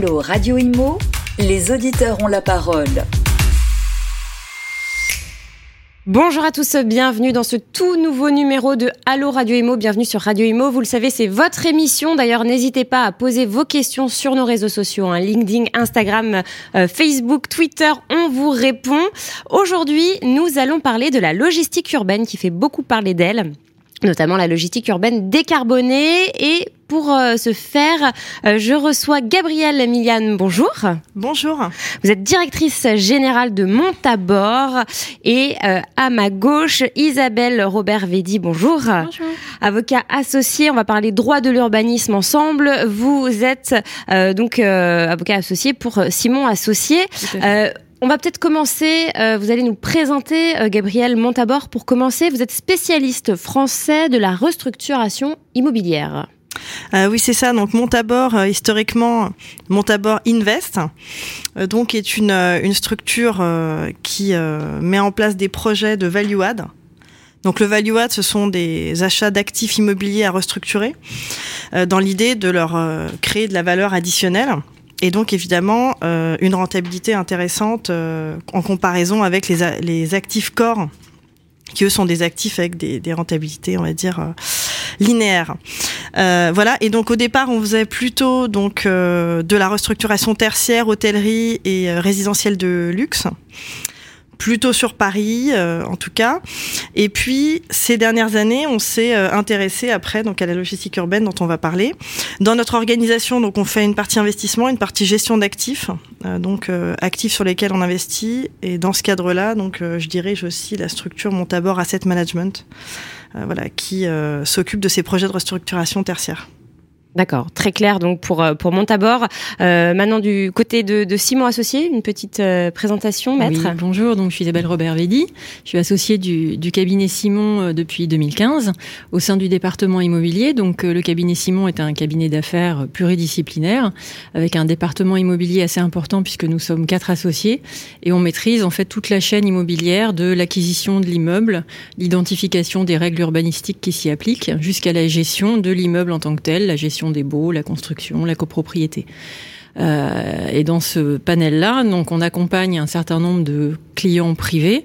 Allô Radio Imo, les auditeurs ont la parole. Bonjour à tous, bienvenue dans ce tout nouveau numéro de Allo Radio Imo. Bienvenue sur Radio Imo. Vous le savez, c'est votre émission. D'ailleurs, n'hésitez pas à poser vos questions sur nos réseaux sociaux, hein, LinkedIn, Instagram, euh, Facebook, Twitter. On vous répond. Aujourd'hui, nous allons parler de la logistique urbaine qui fait beaucoup parler d'elle notamment la logistique urbaine décarbonée. Et pour euh, ce faire, euh, je reçois Gabrielle Emiliane. Bonjour. Bonjour. Vous êtes directrice générale de Montabord. Et euh, à ma gauche, Isabelle Robert Védy. Bonjour. Bonjour. Avocat associé, on va parler droit de l'urbanisme ensemble. Vous êtes donc avocat associé pour Simon Associé. On va peut-être commencer, euh, vous allez nous présenter euh, Gabriel Montabor pour commencer. Vous êtes spécialiste français de la restructuration immobilière. Euh, oui, c'est ça. Donc Montabor, historiquement, Montabor Invest, donc est une, une structure qui met en place des projets de value add. Donc le value add, ce sont des achats d'actifs immobiliers à restructurer, dans l'idée de leur créer de la valeur additionnelle et donc évidemment euh, une rentabilité intéressante euh, en comparaison avec les actifs corps qui eux sont des actifs avec des, rentabilités, on va dire, euh, linéaires. Euh, voilà. Et donc au départ, on faisait plutôt donc de la restructuration tertiaire, hôtellerie et résidentielle de luxe plutôt sur Paris euh, en tout cas. Et puis ces dernières années, on s'est euh, intéressé après donc à la logistique urbaine dont on va parler. Dans notre organisation, donc on fait une partie investissement, une partie gestion d'actifs, euh, donc actifs sur lesquels on investit. Et dans ce cadre-là, donc je dirige aussi la structure Montabor Asset Management, voilà, qui s'occupe de ces projets de restructuration tertiaire. D'accord, très clair donc pour euh, pour Montabor. Euh, maintenant du côté de, de, Simon Associé, une petite euh, présentation, maître? Oui, bonjour, donc je suis Isabelle Robert Védy. Je suis associée du, du cabinet Simon euh, depuis 2015 au sein du département immobilier. Donc le cabinet Simon est un cabinet d'affaires pluridisciplinaire avec un département immobilier assez important puisque nous sommes quatre associés et on maîtrise en fait toute la chaîne immobilière de l'acquisition de l'immeuble, l'identification des règles urbanistiques qui s'y appliquent jusqu'à la gestion de l'immeuble en tant que tel, la gestion des baux, la construction, la copropriété. Euh, et dans ce panel-là, donc on accompagne un certain nombre de clients privés,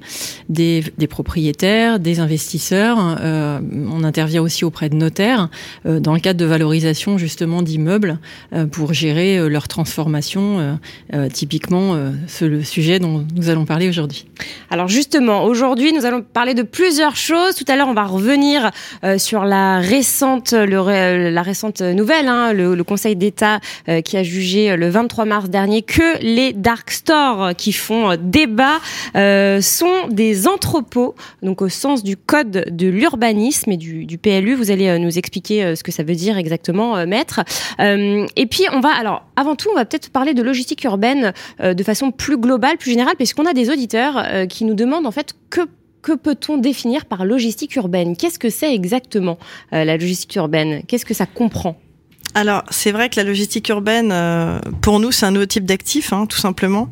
des, propriétaires, des investisseurs. Euh, on intervient aussi auprès de notaires euh, dans le cadre de valorisation justement d'immeubles pour gérer leur transformation. Typiquement, c'est le sujet dont nous allons parler aujourd'hui. Alors justement, aujourd'hui, nous allons parler de plusieurs choses. Tout à l'heure, on va revenir sur la récente, la récente nouvelle, hein, le, le, Conseil d'État qui a jugé le 23 mars dernier que les dark stores qui font débat euh, sont des entrepôts, donc au sens du code de l'urbanisme et du, PLU. Vous allez euh, nous expliquer euh, ce que ça veut dire exactement, euh, maître. et puis on va, alors avant tout, on va peut-être parler de logistique urbaine de façon plus globale, plus générale, puisqu'on a des auditeurs qui nous demandent en fait que que peut-on définir par logistique urbaine? Qu'est-ce que c'est exactement la logistique urbaine? Qu'est-ce que ça comprend? Alors, c'est vrai que la logistique urbaine, euh, pour nous, c'est un nouveau type d'actif, hein, tout simplement,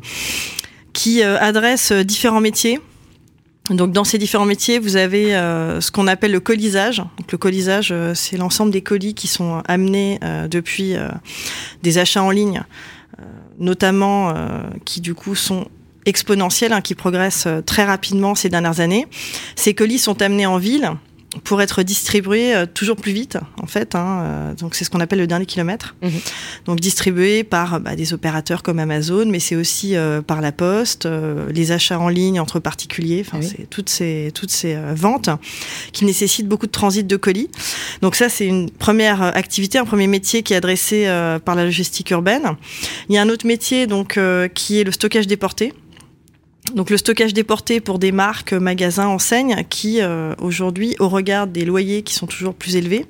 qui euh, adresse euh, différents métiers. Donc, dans ces différents métiers, vous avez ce qu'on appelle le colisage. Le colisage, c'est l'ensemble des colis qui sont amenés depuis des achats en ligne, notamment qui, du coup, sont exponentiels, hein, qui progressent très rapidement ces dernières années. Ces colis sont amenés en ville pour être distribué euh, toujours plus vite, en fait. Hein, euh, donc c'est ce qu'on appelle le dernier kilomètre. Mmh. Donc distribué par bah, des opérateurs comme Amazon, mais c'est aussi euh, par la poste, les achats en ligne entre particuliers. Enfin, oui. c'est toutes ces toutes ces ventes qui nécessitent beaucoup de transit de colis. Donc ça, c'est une première activité, un premier métier qui est adressé par la logistique urbaine. Il y a un autre métier donc qui est le stockage déporté. Donc le stockage déporté pour des marques, magasins, enseignes qui euh, aujourd'hui, au regard des loyers qui sont toujours plus élevés,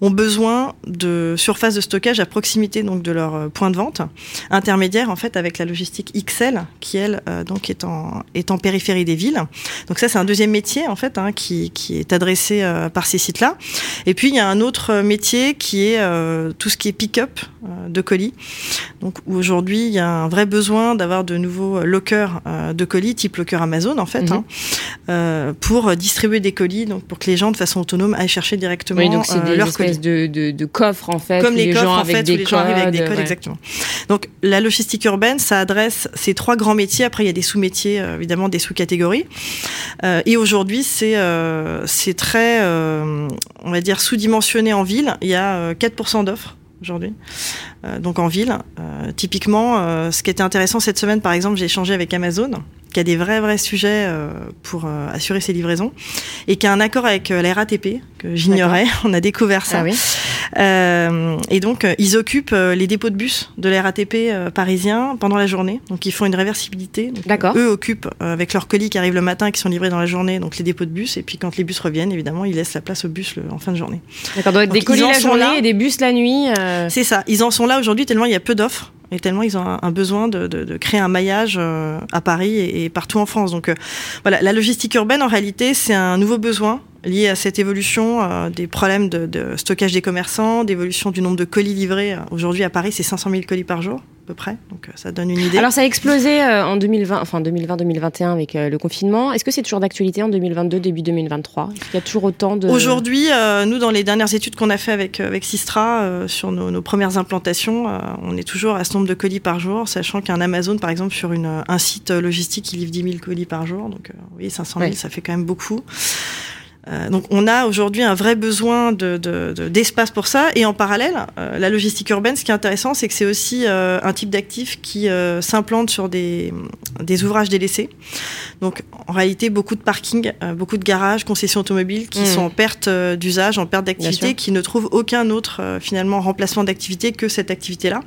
ont besoin de surfaces de stockage à proximité donc de leur euh, point de vente intermédiaire en fait avec la logistique XL qui elle euh, donc est en périphérie des villes. Donc ça c'est un deuxième métier en fait hein, qui, qui est adressé euh, par ces sites-là. Et puis il y a un autre métier qui est euh, tout ce qui est pick-up euh, de colis. Donc aujourd'hui il y a un vrai besoin d'avoir de nouveaux lockers de colis type Locker Amazon en fait, Mhm. hein, euh, pour distribuer des colis, donc pour que les gens de façon autonome aillent chercher directement Oui, donc euh, des leurs colis. de, de, de coffres en fait. Comme les coffres gens en avec fait, des où les gens arrivent avec des codes, ouais. exactement. Donc la logistique urbaine, ça adresse ces trois grands métiers. Après, il y a des sous-métiers, euh, évidemment, des sous-catégories. Et aujourd'hui, c'est c'est très, on va dire, sous-dimensionné en ville. Il y a euh, 4% d'offres aujourd'hui, euh, donc en ville. Euh, typiquement, euh, ce qui était intéressant cette semaine, par exemple, j'ai échangé avec Amazon, qui a des vrais vrais sujets pour assurer ses livraisons, et qui a un accord avec la RATP que j'ignorais. On a découvert ça. Ah oui. Euh, et donc, euh, ils occupent euh, les dépôts de bus de la RATP parisien pendant la journée. Donc, ils font une réversibilité. D'accord. Eux occupent avec leurs colis qui arrivent le matin, qui sont livrés dans la journée, donc les dépôts de bus. Et puis, quand les bus reviennent, évidemment, ils laissent la place au bus le- en fin de journée. D'accord. Donc, Donc, des colis la journée et des bus la nuit. C'est ça. Ils en sont là aujourd'hui tellement il y a peu d'offres et tellement ils ont un, besoin de, créer un maillage euh, à Paris et, partout en France. Donc euh, voilà, la logistique urbaine en réalité c'est un nouveau besoin lié à cette évolution euh, des problèmes de, stockage des commerçants, d'évolution du nombre de colis livrés. Aujourd'hui à Paris c'est 500 000 colis par jour peu près. Donc euh, ça donne une idée. Alors ça a explosé euh, en 2020, enfin 2020-2021 avec euh, le confinement. Est-ce que c'est toujours d'actualité en 2022, début 2023 Est-ce qu'il y a toujours autant de... Aujourd'hui, euh, nous, dans les dernières études qu'on a fait avec, avec Sistra sur nos, nos premières implantations, on est toujours à ce nombre de colis par jour, sachant qu'un Amazon, par exemple, sur une, un site logistique, il livre 10 000 colis par jour. Donc, oui, 500 000, Ouais. ça fait quand même beaucoup. Euh, donc on a aujourd'hui un vrai besoin de, de- de- d'espace pour ça. Et en parallèle, euh, la logistique urbaine, ce qui est intéressant, c'est que c'est aussi euh, un type d'actif qui s'implante sur des, des ouvrages délaissés. Donc en réalité, beaucoup de parkings, beaucoup de garages, concessions automobiles qui Mhm. sont en perte d'usage, en perte d'activité, qui ne trouvent aucun autre finalement remplacement d'activité que cette activité-là.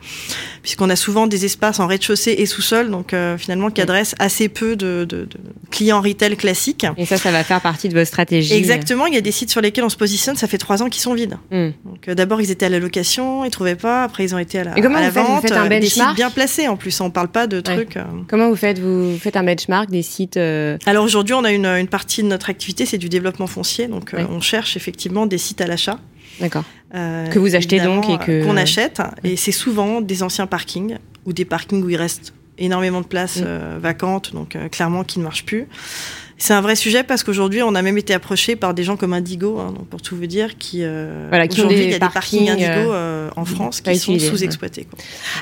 Puisqu'on a souvent des espaces en rez-de-chaussée et sous-sol, donc finalement qui Oui. adressent assez peu de, de- de clients retail classiques. Et ça, ça va faire partie de votre stratégie. Exactement, il y a des sites sur lesquels on se positionne, ça fait trois ans qu'ils sont vides. Hmm. Donc euh, d'abord ils étaient à la location, ils trouvaient pas, après ils ont été à la, Et comment à la vous faites? Vous vente, faites un euh, des sites benchmark? bien placés en plus, on parle pas de trucs. euh. Comment vous faites? Vous faites un benchmark des sites euh, Alors aujourd'hui on a une, une partie de notre activité, c'est du développement foncier, donc on cherche effectivement des sites à l'achat. D'accord. Que vous achetez donc et que- qu'on achète, et c'est souvent des anciens parkings ou des parkings où il reste énormément de places Mm. vacantes, donc clairement qui ne marchent plus. C'est un vrai sujet parce qu'aujourd'hui, on a même été approché par des gens comme Indigo, hein, donc pour tout vous dire, qui euh, Voilà, qui ont aujourd'hui des il y a des parkings parkings, Indigo euh, en France qui sont sous-exploités.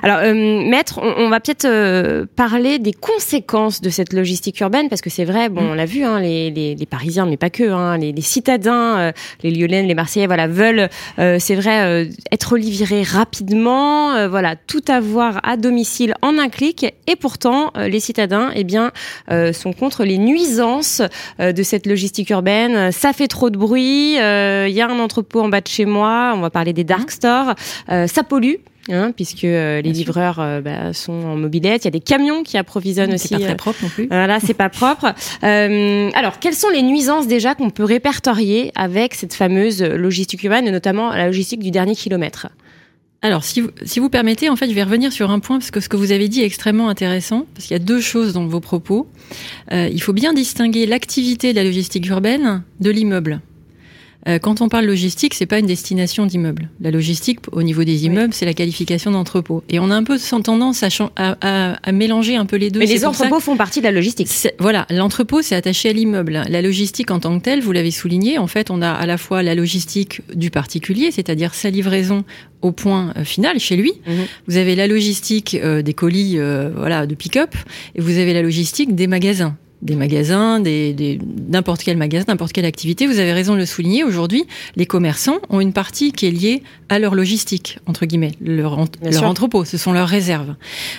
Alors, euh, maître, on, on va peut-être euh, parler des conséquences de cette logistique urbaine, parce que c'est vrai, bon, Mm. on l'a vu, hein, les, les, les Parisiens, mais pas que, hein, les, les citadins, euh, les Lyonnais, les Marseillais, voilà, veulent, euh, c'est vrai, euh, être livrés rapidement, euh, voilà, tout avoir à domicile en un clic, et pourtant, euh, les citadins, eh bien, euh, sont contre les nuisances euh, de cette logistique urbaine. Ça fait trop de bruit. Il y a un entrepôt en bas de chez moi. On va parler des dark stores. Euh, ça pollue. Hein, puisque euh, les livreurs euh, bah, sont en mobilette, il y a des camions qui approvisionnent aussi. C'est pas euh, très propre non plus. voilà, c'est pas propre. Euh, alors, quelles sont les nuisances déjà qu'on peut répertorier avec cette fameuse logistique urbaine, et notamment la logistique du dernier kilomètre? Alors, si vous, si vous permettez, en fait, je vais revenir sur un point parce que ce que vous avez dit est extrêmement intéressant parce qu'il y a deux choses dans vos propos. Euh, il faut bien distinguer l'activité de la logistique urbaine de l'immeuble. Euh, quand on parle logistique, c'est pas une destination d'immeuble. La logistique, au niveau des immeubles, c'est la qualification d'entrepôt. Et on a un peu tendance à, à, à- à mélanger un peu les deux. Mais les entrepôts font partie de la logistique. Voilà, l'entrepôt c'est attaché à l'immeuble. La logistique en tant que telle, vous l'avez souligné, en fait, on a à la fois la logistique du particulier, c'est-à-dire sa livraison au point euh, final chez lui. Mhm. Vous avez la logistique euh, des colis, euh, voilà, de pick-up, et vous avez la logistique des magasins. Des magasins, des, des- n'importe quel magasin, n'importe quelle activité. Vous avez raison de le souligner. Aujourd'hui, les commerçants ont une partie qui est liée à leur logistique, entre guillemets, leur, ent- Bien leur sûr. entrepôt. Ce sont leurs réserves.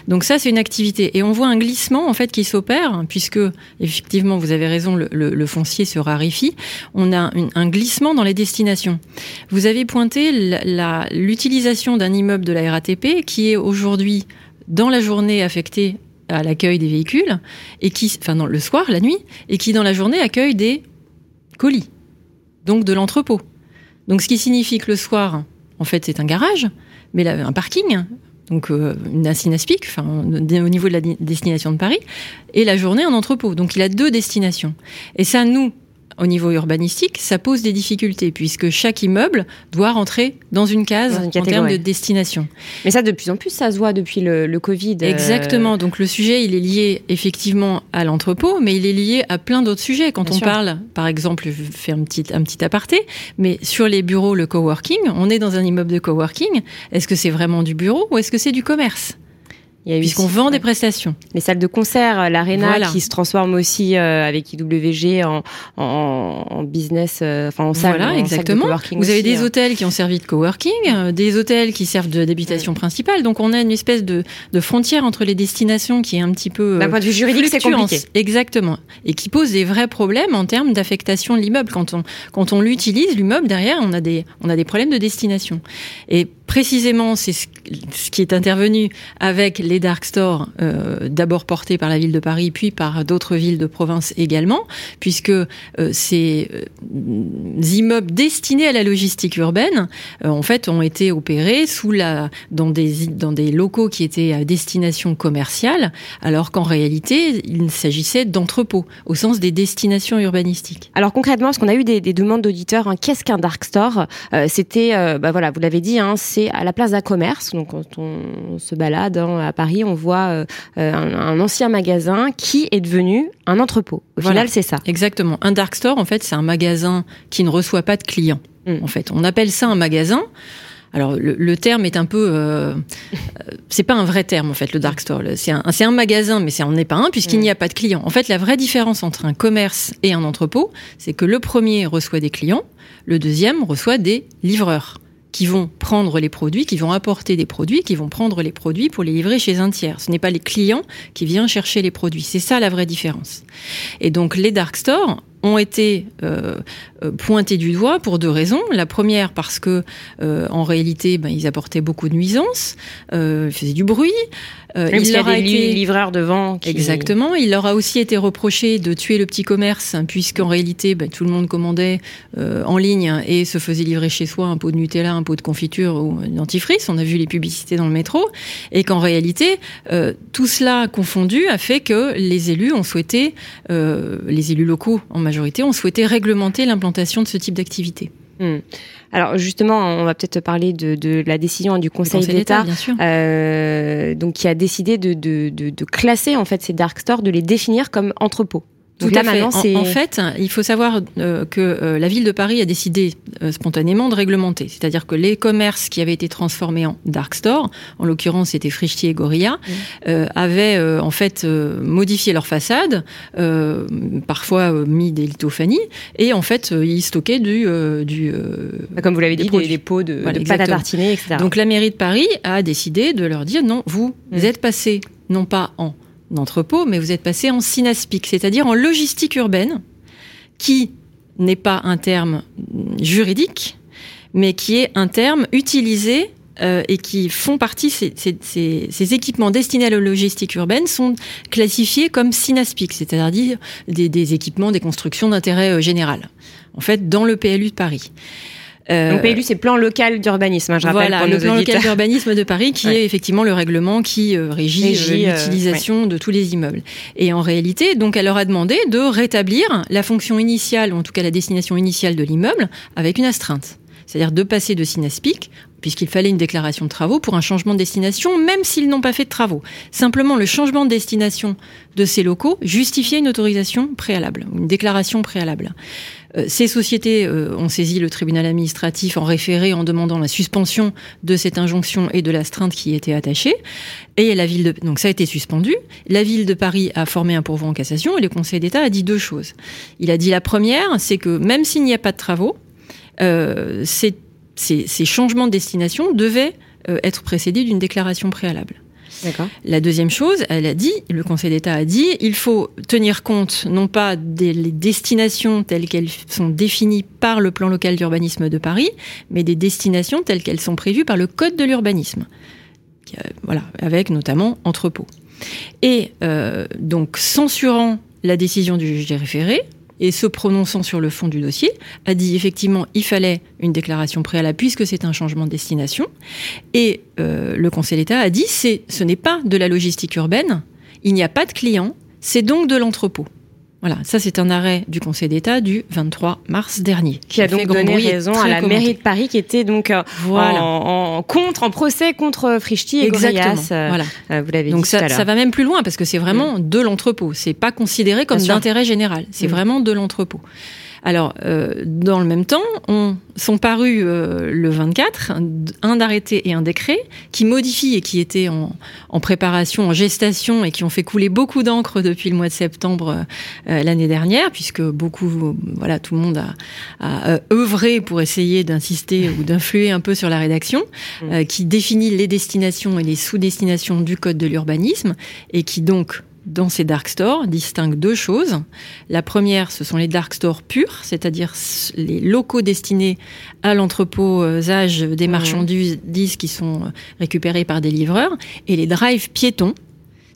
Donc ça, c'est une activité. Et on voit un glissement en fait qui s'opère, puisque effectivement, vous avez raison, le, le- le foncier se raréfie. On a une- un glissement dans les destinations. Vous avez pointé l'utilisation d'un immeuble de la RATP qui est aujourd'hui dans la journée affecté à l'accueil des véhicules et qui, enfin le soir, la nuit, et qui dans la journée accueille des colis, donc de l'entrepôt. Donc ce qui signifie que le soir, en fait, c'est un garage, mais un parking, donc euh, une un Synaspic, enfin au niveau de la destination de Paris, et la journée en entrepôt. Donc il a deux destinations. Et ça, nous, au niveau urbanistique, ça pose des difficultés puisque chaque immeuble doit rentrer dans une case Dans une en termes de destination. Mais ça, de plus en plus, ça se voit depuis le, le Covid. euh, Exactement. Donc le sujet, il est lié effectivement à l'entrepôt, mais il est lié à plein d'autres sujets. Quand Bien on sûr. parle, par exemple, je faire un petit, un petit aparté, mais sur les bureaux, le coworking, on est dans un immeuble de coworking. Est-ce que c'est vraiment du bureau ou est-ce que c'est du commerce? Puisqu'on vend des prestations. les salles de concert, euh, l'arena Voilà. qui se transforme aussi euh, avec IWG en, en, en business, euh, enfin en salle, Voilà, en salle de exactement. coworking Vous avez aussi, des euh. hôtels qui ont servi de coworking, euh, des hôtels qui servent d'habitation principale. Donc on a une espèce de, de frontière entre les destinations qui est un petit peu D'un point de vue juridique, c'est compliqué. Exactement. Et qui pose des vrais problèmes en termes d'affectation de l'immeuble. Quand on, quand on l'utilise, l'immeuble, derrière, on a, des, on a des problèmes de destination. Et précisément, c'est ce, qui est intervenu avec les dark stores, euh, d'abord portés par la ville de Paris, puis par d'autres villes de province également, puisque euh, ces euh, immeubles destinés à la logistique urbaine, euh, en fait, ont été opérés sous la, dans, des, dans des locaux qui étaient à destination commerciale, alors qu'en réalité, il s'agissait d'entrepôts, au sens des destinations urbanistiques. Alors concrètement, parce qu'on a eu des, des demandes d'auditeurs, hein, qu'est-ce qu'un dark store? C'était, bah voilà, vous l'avez dit, hein, à la place d'un commerce. Donc quand on se balade hein, à Paris, on voit euh, euh, un, un ancien magasin qui est devenu un entrepôt. Au Voilà. final, c'est ça. Exactement. Un dark store, en fait, c'est un magasin qui ne reçoit pas de clients. Mm. En fait, on appelle ça un magasin. Alors le, le terme est un peu, euh, euh, c'est pas un vrai terme en fait le dark store. C'est un, c'est un magasin, mais c'est on n'est pas un puisqu'il Mm. n'y a pas de clients. En fait, la vraie différence entre un commerce et un entrepôt, c'est que le premier reçoit des clients, le deuxième reçoit des livreurs qui vont prendre les produits, qui vont apporter des produits, qui vont prendre les produits pour les livrer chez un tiers. Ce n'est pas les clients qui viennent chercher les produits. C'est ça la vraie différence. Et donc les dark stores ont été euh, euh, pointés du doigt pour deux raisons. La première parce que euh, en réalité, ben, ils apportaient beaucoup de nuisances, euh, ils faisaient du bruit. Euh, Même s'il y a leur a des été- livreurs devant. Qui... Exactement. Il leur a aussi été reproché de tuer le petit commerce, hein, puisqu'en réalité, ben, tout le monde commandait en ligne et se faisait livrer chez soi un pot de Nutella, un pot de confiture ou un dentifrice. On a vu les publicités dans le métro. Et qu'en réalité, tout cela confondu a fait que les élus ont souhaité, les élus locaux en majorité, ont souhaité réglementer l'implantation de ce type d'activité. Hmm. Alors justement, on va peut-être parler de, de la décision du Conseil, Conseil d'État. euh, donc qui a décidé de, de classer en fait ces dark stores, de les définir comme entrepôts. Tout là à fait. En- fait, il faut savoir euh, que euh, la ville de Paris a décidé euh, spontanément de réglementer. C'est-à-dire que les commerces qui avaient été transformés en dark store, en l'occurrence c'était Frichtier et Gorilla, euh, avaient euh, en fait modifié leur façade, euh, parfois mis des lithophanies, et en fait ils stockaient du... euh, du euh, Bah, comme vous l'avez dit, des, pots de, Voilà, de pâte à tartiner, etc. Donc la mairie de Paris a décidé de leur dire non, vous, vous êtes passé non pas en entrepôt, mais vous êtes passé en synaspic, c'est-à-dire en logistique urbaine, qui n'est pas un terme juridique, mais qui est un terme utilisé euh, et qui font partie, ces, ces- ces- ces équipements destinés à la logistique urbaine sont classifiés comme synaspic, c'est-à-dire des, des équipements, des constructions d'intérêt euh, général, en fait, dans le PLU de Paris. Euh, Donc PLU, c'est plan local d'urbanisme, hein, je rappelle voilà, pour le plan local d'urbanisme de Paris, qui Ouais. est effectivement le règlement qui euh, régit, Régit, euh, l'utilisation de tous les immeubles. Et en réalité, donc, elle leur a demandé de rétablir la fonction initiale, ou en tout cas la destination initiale de l'immeuble, avec une astreinte. C'est-à-dire de passer de Synaspic, puisqu'il fallait une déclaration de travaux pour un changement de destination, même s'ils n'ont pas fait de travaux. Simplement, le changement de destination de ces locaux justifiait une autorisation préalable, une déclaration préalable. Euh, Ces sociétés euh, ont saisi le tribunal administratif en référé en demandant la suspension de cette injonction et de l'astreinte qui y était attachée. Et la ville de donc ça a été suspendu. La ville de Paris a formé un pourvoi en cassation et le Conseil d'État a dit deux choses. Il a dit la première, c'est que même s'il n'y a pas de travaux, ces, ces- ces changements de destination devaient euh, être précédés d'une déclaration préalable. La deuxième chose, elle a dit, le Conseil d'État a dit, il faut tenir compte non pas des destinations telles qu'elles sont définies par le plan local d'urbanisme de Paris, mais des destinations telles qu'elles sont prévues par le Code de l'urbanisme. Euh, Voilà, avec notamment entrepôt. Et euh, donc, censurant la décision du juge des référés et se prononçant sur le fond du dossier, a dit effectivement il fallait une déclaration préalable puisque c'est un changement de destination. Et euh, le Conseil d'État a dit c'est ce n'est pas de la logistique urbaine, il n'y a pas de clients, c'est donc de l'entrepôt. Voilà, ça c'est un arrêt du Conseil d'État du 23 mars dernier. Qui a donc donné raison à la mairie de Paris qui était donc euh, voilà. en, en, contre, en procès contre Frichti et Exactement. Gorias. Euh, voilà. euh, vous l'avez dit Donc tout ça, à ça va même plus loin parce que c'est vraiment de l'entrepôt. C'est pas considéré comme d'intérêt général. C'est Mm. vraiment de l'entrepôt. Alors, euh, dans le même temps, on, sont parus euh, le 24 un, arrêté et un décret qui modifient et qui étaient en, en préparation, en gestation et qui ont fait couler beaucoup d'encre depuis le mois de septembre euh, l'année dernière, puisque beaucoup, voilà, tout le monde a, a euh, œuvré pour essayer d'insister ou d'influer un peu sur la rédaction, Mm. euh, qui définit les destinations et les sous-destinations du code de l'urbanisme et qui donc dans ces dark stores distingue deux choses. La première, ce sont les dark stores purs, c'est-à-dire les locaux destinés à l'entreposage des marchandises qui sont récupérées par des livreurs, et les drive piétons,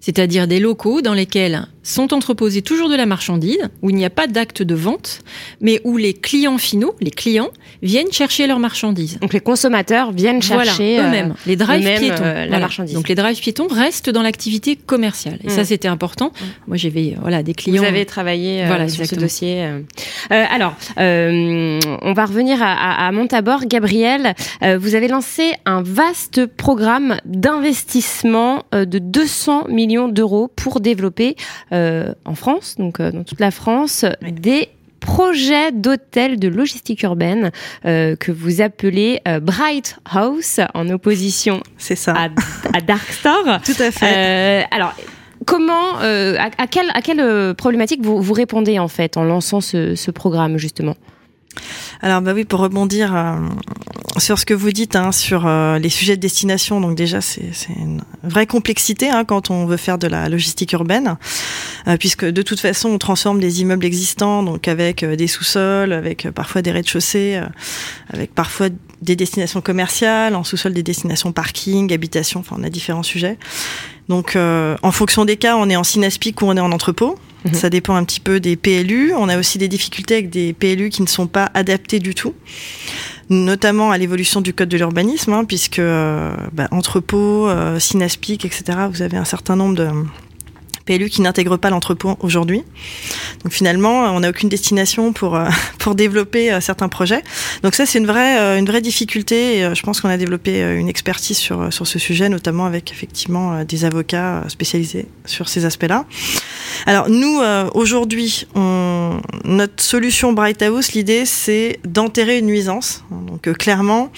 c'est-à-dire des locaux dans lesquels sont entreposés toujours de la marchandise, où il n'y a pas d'acte de vente, mais où les clients finaux, les clients, viennent chercher leurs marchandises. Donc les consommateurs viennent chercher voilà, euh, eux-mêmes, les drive eux-mêmes, piétons, euh, la Voilà. marchandise. Donc les drive piétons restent dans l'activité commerciale, et ça Mm. c'était important. Moi j'avais voilà des clients. Vous avez travaillé euh, Voilà, sur ce dossier. euh. Euh, alors, euh, on va revenir à, à, à Montabor. Gabriel, euh, vous avez lancé un vaste programme d'investissement euh, de 200 millions d'euros pour développer euh, en France, donc euh, dans toute la France, Oui. des projets d'hôtels de logistique urbaine euh, que vous appelez euh, Bright House en opposition ça. à, à Dark Store. Tout à fait. Euh, alors, comment, euh, à, à quelle, à quelle euh, problématique vous, vous répondez en fait en lançant ce, ce programme justement? Alors bah oui, pour rebondir euh, sur ce que vous dites hein, sur euh, les sujets de destination, donc déjà c'est une vraie complexité hein, quand on veut faire de la logistique urbaine, euh, puisque de toute façon on transforme des immeubles existants, donc avec euh, des sous-sols, avec euh, parfois des rez-de-chaussée, euh, avec parfois des destinations commerciales, en sous-sol des destinations parking, habitation, enfin on a différents sujets. Donc euh, en fonction des cas, on est en synaspique ou on est en entrepôt. Mhm. Ça dépend un petit peu des PLU. On a aussi des difficultés avec des PLU qui ne sont pas adaptés du tout, notamment à l'évolution du code de l'urbanisme, hein, puisque euh, bah, entrepôt, euh, synaspique, etc. Vous avez un certain nombre de PLU qui n'intègrent pas l'entrepôt aujourd'hui. Donc finalement, on n'a aucune destination pour euh, pour développer euh, certains projets. Donc ça, c'est une vraie euh, une vraie difficulté. Euh, je pense qu'on a développé euh, une expertise sur sur ce sujet, notamment avec effectivement euh, des avocats euh, spécialisés sur ces aspects-là. Alors nous, euh, aujourd'hui, notre solution Bright House, l'idée, c'est d'enterrer une nuisance. Donc euh, clairement,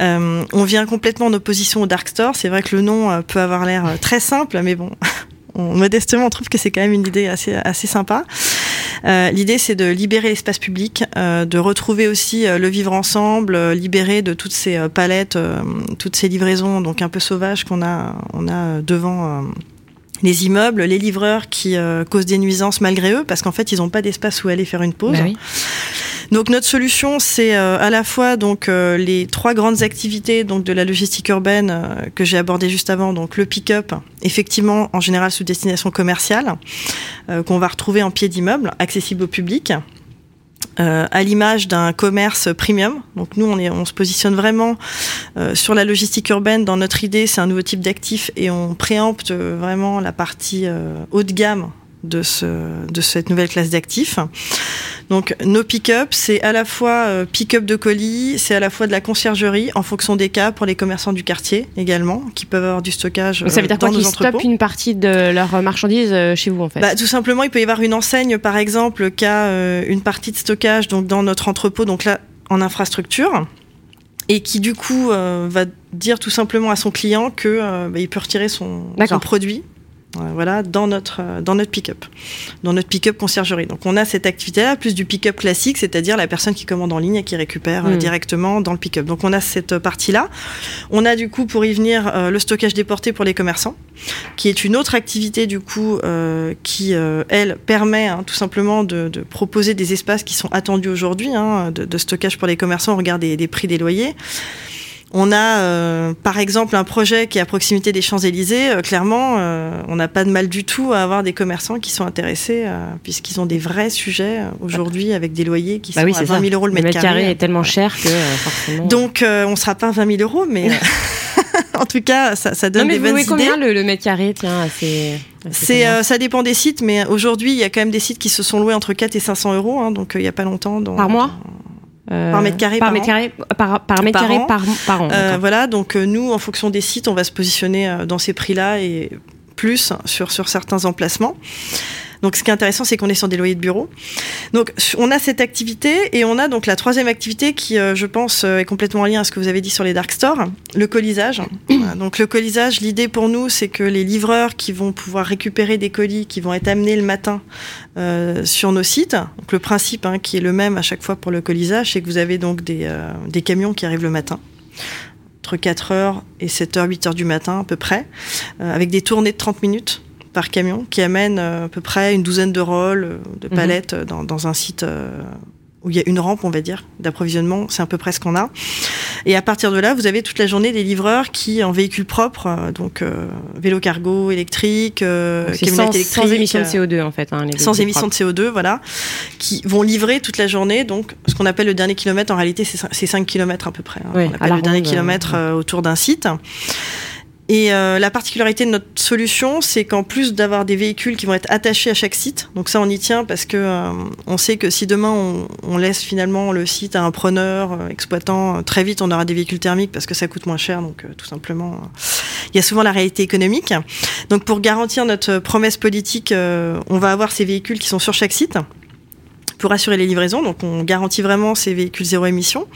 euh, on vient complètement en opposition au Dark Store. C'est vrai que le nom euh, peut avoir l'air euh, très simple, mais bon, modestement, on trouve que c'est quand même une idée assez, assez sympa. Euh, L'idée, c'est de libérer l'espace public, euh, de retrouver aussi euh, le vivre ensemble, libérer de toutes ces palettes, toutes ces livraisons donc un peu sauvages qu'on a, devant. les immeubles, les livreurs qui causent des nuisances malgré eux, parce qu'en fait, ils n'ont pas d'espace où aller faire une pause. Bah. Donc notre solution, c'est euh, à la fois donc euh, les trois grandes activités donc de la logistique urbaine euh, que j'ai abordées juste avant, donc le pick-up, effectivement en général sous destination commerciale, qu'on va retrouver en pied d'immeuble, accessible au public. À l'image d'un commerce premium. Donc nous, on, est, on se positionne vraiment sur la logistique urbaine. Dans notre idée, c'est un nouveau type d'actif et on préempte vraiment la partie haut de gamme de, ce, de cette nouvelle classe d'actifs. Donc nos pick-up, c'est à la fois euh, pick-up de colis, c'est à la fois de la conciergerie en fonction des cas pour les commerçants du quartier également, qui peuvent avoir du stockage Donc ça veut dire euh, nos qu'ils stoppent une partie de leurs marchandises euh, chez vous en fait? Bah, tout simplement, il peut y avoir une enseigne, par exemple, qui a une partie de stockage donc dans notre entrepôt, donc là en infrastructure, et qui du coup euh, va dire tout simplement à son client que euh, bah, il peut retirer son, produit. Euh, Voilà, dans notre euh, dans notre pick-up, dans notre pick-up conciergerie. Donc on a cette activité-là plus du pick-up classique, c'est-à-dire la personne qui commande en ligne et qui récupère euh, Mm. directement dans le pick-up. Donc on a cette partie-là. On a du coup pour y venir euh, le stockage déporté pour les commerçants qui est une autre activité du coup euh, qui euh, elle permet hein, tout simplement de, de proposer des espaces qui sont attendus aujourd'hui hein, de, de stockage pour les commerçants au regard des, des prix des loyers. On a euh, par exemple un projet qui est à proximité des Champs-Élysées. Euh, clairement, euh, on n'a pas de mal du tout à avoir des commerçants qui sont intéressés euh, puisqu'ils ont des vrais sujets euh, aujourd'hui avec des loyers qui Bah sont oui, à c'est 20 ça. 000 euros le Le mètre, mètre carré est tellement cher que euh, forcément. Donc euh, on sera pas à 20 000 euros, mais en tout cas ça, ça non donne mais des vous bonnes louez idées. combien le, le mètre carré? Tiens, c'est C'est, euh, ça dépend des sites, mais aujourd'hui, il y a quand même des sites qui se sont loués entre 4 et 500 euros, hein, donc euh, il n'y a pas longtemps. Dans, Par mois? Par mètre carré par mètre an. carré par, par mètre Par carré an. par, par an. Euh, d'accord. voilà, donc euh, nous, en fonction des sites, on va se positionner euh, dans ces prix-là et plus sur, sur certains emplacements. Donc, ce qui est intéressant, c'est qu'on est sur des loyers de bureau. Donc, on a cette activité et on a donc la troisième activité qui, euh, je pense, euh, est complètement en lien à ce que vous avez dit sur les dark stores, le colisage. Donc, le colisage, l'idée pour nous, c'est que les livreurs qui vont pouvoir récupérer des colis qui vont être amenés le matin euh, sur nos sites. Donc, le principe, hein, qui est le même à chaque fois pour le colisage, c'est que vous avez donc des, euh, des camions qui arrivent le matin entre 4h et 7h, 8h du matin à peu près, euh, avec des tournées de 30 minutes par camion qui amènent euh, à peu près une douzaine de rôles, euh, de Mhm. palettes euh, dans, dans un site où il y a une rampe, on va dire, d'approvisionnement. C'est à peu près ce qu'on a. Et à partir de là, vous avez toute la journée des livreurs qui, en véhicule propre, donc euh, vélo cargo électrique, euh, sans, électrique, sans émission de euh, CO2 en fait. hein, les sans émission de propres. CO2, voilà, qui vont livrer toute la journée. Donc, ce qu'on appelle le dernier kilomètre, en réalité, c'est cin- c'est 5 km à peu près. hein. Oui, on appelle le dernier kilomètre euh, autour d'un site. Et euh, la particularité de notre solution, c'est qu'en plus d'avoir des véhicules qui vont être attachés à chaque site, donc ça on y tient parce que euh, on sait que si demain on, laisse finalement le site à un preneur euh, exploitant, très vite on aura des véhicules thermiques parce que ça coûte moins cher, donc tout simplement, il y a souvent la réalité économique. Donc pour garantir notre promesse politique, on va avoir ces véhicules qui sont sur chaque site pour assurer les livraisons. Donc on garantit vraiment ces véhicules zéro émission.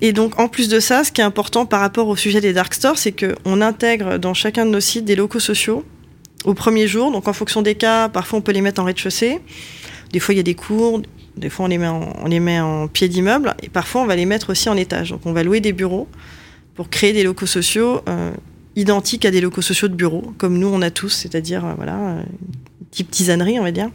Et donc en plus de ça, ce qui est important par rapport au sujet des dark stores, c'est qu'on intègre dans chacun de nos sites des locaux sociaux au premier jour. Donc en fonction des cas, parfois on peut les mettre en rez-de-chaussée. Des fois il y a des cours, des fois on les met en, pied d'immeuble et parfois on va les mettre aussi en étage. Donc on va louer des bureaux pour créer des locaux sociaux euh, identiques à des locaux sociaux de bureaux, comme nous on a tous, c'est-à-dire euh, voilà, type tisanerie on va dire,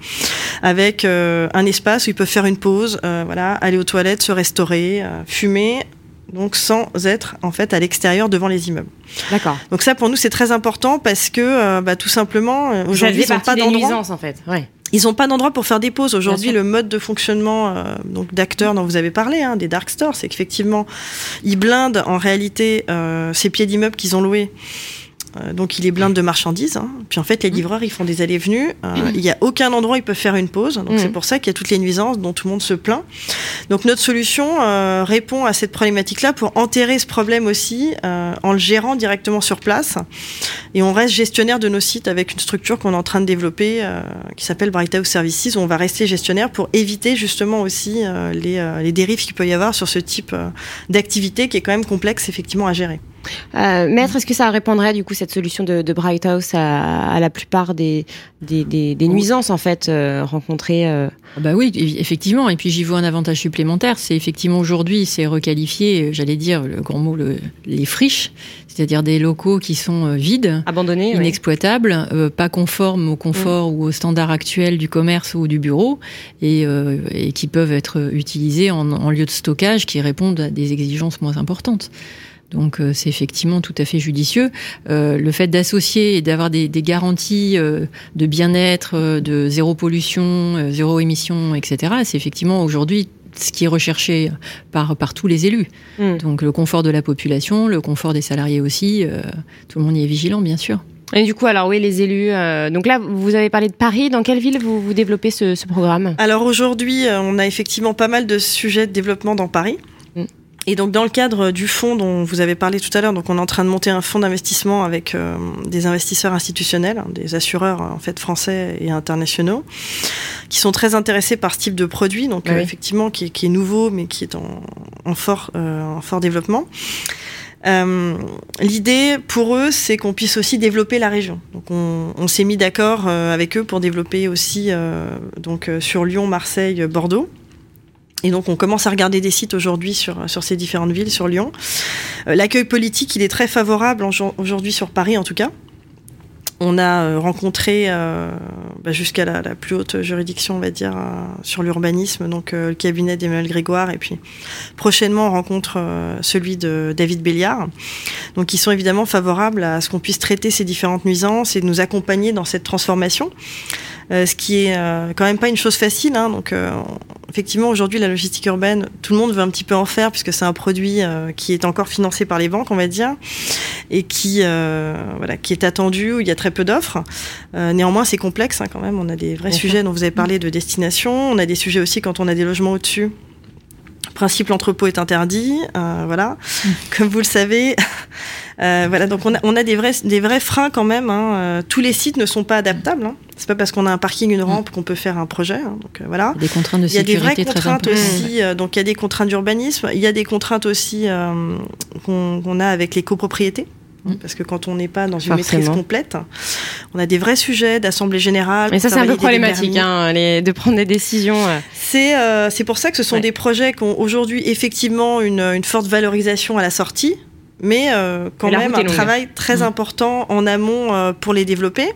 avec euh, un espace où ils peuvent faire une pause, euh, voilà, aller aux toilettes, se restaurer, euh, fumer, donc sans être en fait à l'extérieur devant les immeubles. D'accord. Donc ça pour nous c'est très important parce que euh, bah, tout simplement euh, aujourd'hui ils n'ont pas d'endroit. nuisances en fait. Ouais. Ils n'ont pas d'endroit pour faire des pauses. Aujourd'hui, le mode de fonctionnement euh, donc d'acteurs dont vous avez parlé, hein, des dark stores, c'est qu'effectivement, ils blindent en réalité ces pieds d'immeubles qu'ils ont loués. Euh, donc, ils les blindent de marchandises. hein. Puis en fait, les livreurs, ils font des allées-venues. Euh, Il n'y a aucun endroit où ils peuvent faire une pause. Donc, Mhm. c'est pour ça qu'il y a toutes les nuisances dont tout le monde se plaint. Donc, notre solution euh, répond à cette problématique-là pour enterrer ce problème aussi euh, en le gérant directement sur place. Et on reste gestionnaire de nos sites avec une structure qu'on est en train de développer qui s'appelle Bright House Services où on va rester gestionnaire pour éviter justement aussi les, les dérives qu'il peut y avoir sur ce type d'activité qui est quand même complexe effectivement à gérer. Euh, maître, est-ce que ça répondrait du coup cette solution de, de Bright House à, à la plupart des, des, des, des nuisances en fait euh, rencontrées euh, Ah Bah oui, eff- effectivement. Et puis j'y vois un avantage supplémentaire. C'est effectivement aujourd'hui, c'est requalifié, euh, j'allais dire le grand mot, le- les friches, c'est-à-dire des locaux qui sont vides, abandonnées ouais. inexploitables, pas conformes au confort ou aux standards actuels du commerce ou du bureau, et, et qui peuvent être utilisés en, en lieu de stockage qui répondent à des exigences moins importantes. Donc euh, c'est effectivement tout à fait judicieux. Euh, le fait d'associer et d'avoir des, des garanties euh, de bien-être, euh, de zéro pollution, euh, zéro émission, etc., c'est effectivement aujourd'hui ce qui est recherché par, par tous les élus. Mm. Donc le confort de la population, le confort des salariés aussi, euh, tout le monde y est vigilant, bien sûr. Et du coup, alors oui, les élus. euh, donc là, vous avez parlé de Paris. Dans quelle ville vous, vous développez ce, ce programme? Alors aujourd'hui, euh, on a effectivement pas mal de sujets de développement dans Paris. Et donc dans le cadre du fonds dont vous avez parlé tout à l'heure, donc on est en train de monter un fonds d'investissement avec euh, des investisseurs institutionnels, hein, des assureurs en fait français et internationaux, qui sont très intéressés par ce type de produit, donc Ah euh, effectivement qui est, qui est nouveau mais qui est en, en fort euh, en fort développement. Euh, L'idée pour eux, c'est qu'on puisse aussi développer la région. Donc on, on s'est mis d'accord euh, avec eux pour développer aussi euh, donc euh, sur Lyon, Marseille, Bordeaux. Et donc on commence à regarder des sites aujourd'hui sur, ces différentes villes, sur Lyon. Euh, L'accueil politique, il est très favorable aujourd'hui sur Paris en tout cas. On a euh, rencontré euh, bah, jusqu'à la, plus haute juridiction, on va dire, sur l'urbanisme, donc le cabinet d'Emmanuel Grégoire, et puis prochainement on rencontre celui de David Béliard. Donc ils sont évidemment favorables à ce qu'on puisse traiter ces différentes nuisances et nous accompagner dans cette transformation. Ce qui est quand même pas une chose facile. Hein, donc, euh, effectivement, aujourd'hui, la logistique urbaine, tout le monde veut un petit peu en faire puisque c'est un produit euh, qui est encore financé par les banques, on va dire. et qui voilà qui est attendu où il y a très peu d'offres. néanmoins, c'est complexe hein, quand même. On a des vrais sujets dont vous avez parlé de destination. On a des sujets aussi quand on a des logements au-dessus principe l'entrepôt est interdit, euh, voilà. Mm. Comme vous le savez, euh, voilà. Donc on a, on a, des vrais des vrais freins quand même. Hein. Euh, tous les sites ne sont pas adaptables. Hein. C'est pas parce qu'on a un parking, une rampe qu'on peut faire un projet. Hein. Donc voilà. Des contraintes de sécurité. Il y a des vraies contraintes aussi. donc il y a des contraintes d'urbanisme. Il y a des contraintes aussi qu'on a avec les copropriétés. Mm. Parce que quand on n'est pas dans une maîtrise complète, on a des vrais sujets d'assemblée générale. Mais ça, c'est un peu problématique hein, les, de prendre des décisions. C'est euh, c'est pour ça que ce sont des projets qui ont aujourd'hui effectivement une, une, forte valorisation à la sortie. Mais euh, quand même un travail très mm. important en amont euh, pour les développer.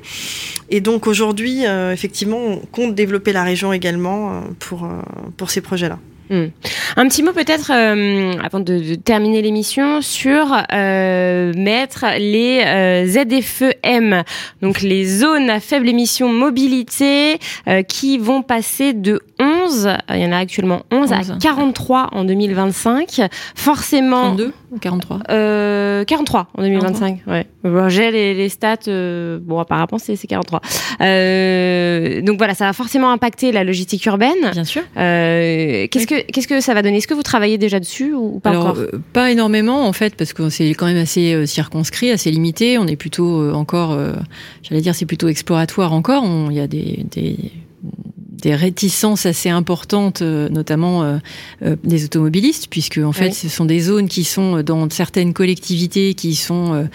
Et donc aujourd'hui, effectivement, on compte développer la région également pour, pour ces projets-là. Hmm. Un petit mot peut-être euh, avant de, terminer l'émission sur euh, mettre les euh, ZFEM, donc les zones à faible émission mobilité, qui vont passer de 11, il y en a actuellement 11, à 43 en 2025. Forcément. 32 ou 43 43 en 2025. Ouais. J'ai les, les, stats. bon, apparemment c'est 43. donc voilà, ça va forcément impacter la logistique urbaine. Bien sûr. Qu'est-ce que qu'est-ce que ça va donner? Est-ce que vous travaillez déjà dessus ou pas encore? euh, Pas énormément en fait, parce que c'est quand même assez euh, circonscrit, assez limité. On est plutôt euh, encore, j'allais dire, c'est plutôt exploratoire encore. Il y a des, des des réticences assez importantes, euh, notamment euh, euh, des automobilistes, puisque en fait, ce sont des zones qui sont dans certaines collectivités qui sont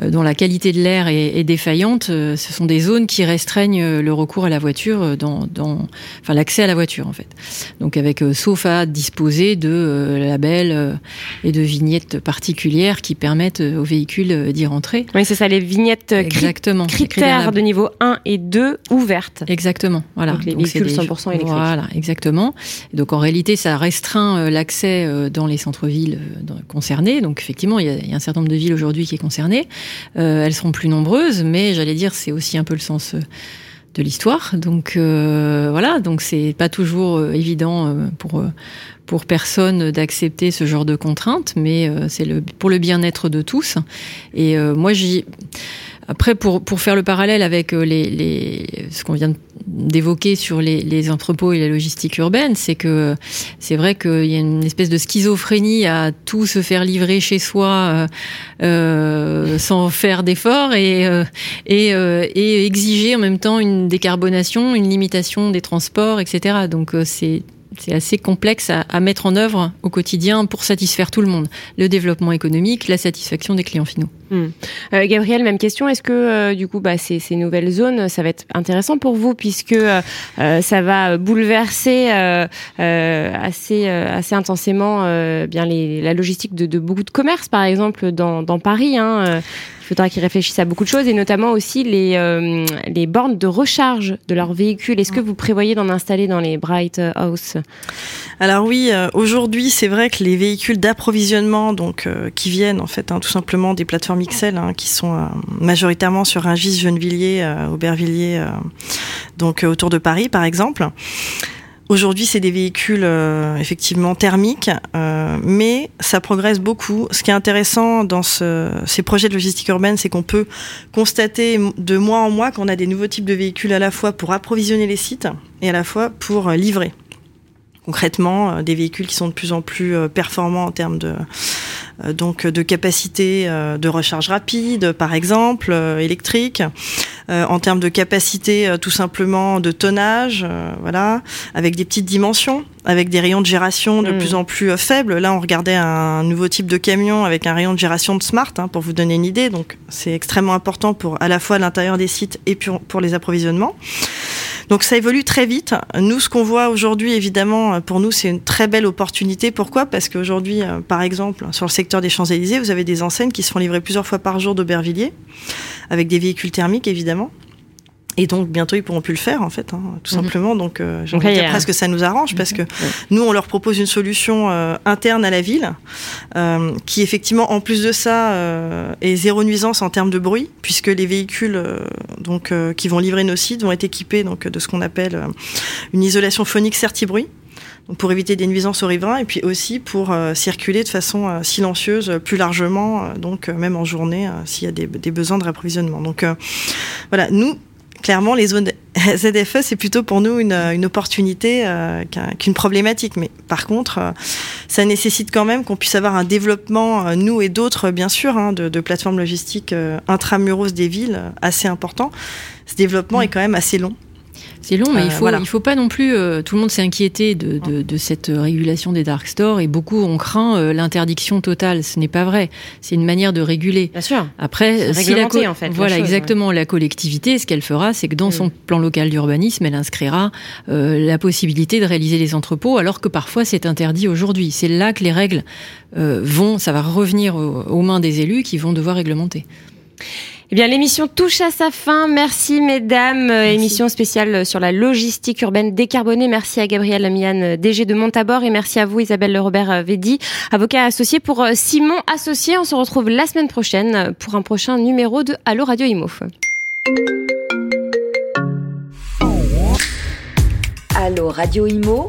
dont la qualité de l'air est, défaillante. Ce sont des zones qui restreignent le recours à la voiture, dans, dans enfin l'accès à la voiture en fait. Donc avec sauf à disposer de labels et de vignettes particulières qui permettent aux véhicules d'y rentrer. Oui, c'est ça, les vignettes Exactement. critères de niveau 1 et 2 ouvertes. Exactement. Voilà. Donc les véhicules 100% électrique. Voilà, exactement. donc en réalité, ça restreint euh, l'accès euh, dans les centres-villes euh, concernés. Donc effectivement, il y, a, un certain nombre de villes aujourd'hui qui est concernées. elles seront plus nombreuses, mais j'allais dire, c'est aussi un peu le sens de l'histoire. Donc voilà, donc c'est pas toujours évident pour pour personne d'accepter ce genre de contraintes, mais c'est le pour le bien-être de tous. Et moi j'y après, pour, pour faire le parallèle avec euh, les, les ce qu'on vient d'évoquer sur les, les, entrepôts et la logistique urbaine, c'est que c'est vrai qu'il y a une espèce de schizophrénie à tout se faire livrer chez soi euh, euh sans faire d'efforts et, et exiger en même temps une décarbonation, une limitation des transports, etc. Donc c'est c'est assez complexe à, mettre en œuvre au quotidien pour satisfaire tout le monde. Le développement économique, la satisfaction des clients finaux. Euh, Gabriel, même question. Est-ce que euh, du coup, bah, ces, nouvelles zones, ça va être intéressant pour vous puisque euh, ça va bouleverser assez assez intensément bien la logistique de, beaucoup de commerces, par exemple dans, Paris. Hein, faudra qu'ils réfléchissent à beaucoup de choses et notamment aussi les, euh, les bornes de recharge de leurs véhicules. Est-ce que vous prévoyez d'en installer dans les Bright House? Alors oui, euh, aujourd'hui c'est vrai que les véhicules d'approvisionnement donc euh, qui viennent en fait hein, tout simplement des plateformes XL hein, qui sont majoritairement sur un Rungis, Gennevilliers, Aubervilliers, donc autour de Paris par exemple. Aujourd'hui, c'est des véhicules euh, effectivement thermiques, euh, mais ça progresse beaucoup. Ce qui est intéressant dans ce, ces projets de logistique urbaine, c'est qu'on peut constater de mois en mois qu'on a des nouveaux types de véhicules à la fois pour approvisionner les sites et à la fois pour livrer. Concrètement, euh, des véhicules qui sont de plus en plus performants en termes de euh, donc de capacité euh, de recharge rapide, par exemple, euh, électrique, en termes de capacité tout simplement de tonnage, voilà, avec des petites dimensions, avec des rayons de gération de mm. plus en plus faibles. Là, on regardait un nouveau type de camion avec un rayon de gération de smart, hein, pour vous donner une idée. Donc, c'est extrêmement important pour à la fois l'intérieur des sites et pour les approvisionnements. Donc ça évolue très vite. Nous, ce qu'on voit aujourd'hui, évidemment, pour nous, c'est une très belle opportunité. Pourquoi? Parce qu'aujourd'hui, euh, par exemple, sur le secteur des Champs-Élysées, vous avez des enseignes qui se font livrer plusieurs fois par jour d'Aubervilliers, avec des véhicules thermiques, évidemment. Et donc bientôt ils pourront plus le faire en fait, hein, tout mhm. simplement. Donc euh, de dire presque ça nous arrange parce que nous on leur propose une solution euh, interne à la ville euh, qui effectivement en plus de ça euh, est zéro nuisance en termes de bruit puisque les véhicules donc qui vont livrer nos sites vont être équipés donc de ce qu'on appelle une isolation phonique certi-bruit. Pour éviter des nuisances aux riverains et puis aussi pour circuler de façon silencieuse plus largement, donc même en journée s'il y a des, des, besoins de réapprovisionnement. Donc voilà, nous, clairement, les zones ZFE, c'est plutôt pour nous une, une opportunité euh, qu'une problématique. Mais par contre, euh, ça nécessite quand même qu'on puisse avoir un développement, euh, nous et d'autres, bien sûr, hein, de, de, plateformes logistiques intramuros des villes assez important. Ce développement mmh. est quand même assez long. C'est long, mais il euh, faut il faut pas non plus. Euh, tout le monde s'est inquiété de, de, de, cette régulation des dark stores et beaucoup ont craint euh, l'interdiction totale. Ce n'est pas vrai. C'est une manière de réguler. Bien sûr. Après, si la en fait, voilà exactement la collectivité, ce qu'elle fera, c'est que dans son mm. plan local d'urbanisme, elle inscrira la possibilité de réaliser les entrepôts, alors que parfois c'est interdit aujourd'hui. C'est là que les règles vont, ça va revenir aux mains des élus qui vont devoir réglementer. Eh bien, l'émission touche à sa fin. Merci, mesdames. Euh, émission spéciale sur la logistique urbaine décarbonée. Merci à Gabriel Amian, DG de Montabor, et merci à vous, Isabelle Robert Védi, avocat associé pour euh, Simon Associé. On se retrouve la semaine prochaine pour un prochain numéro de Allo Radio Imo. Allo Radio Imo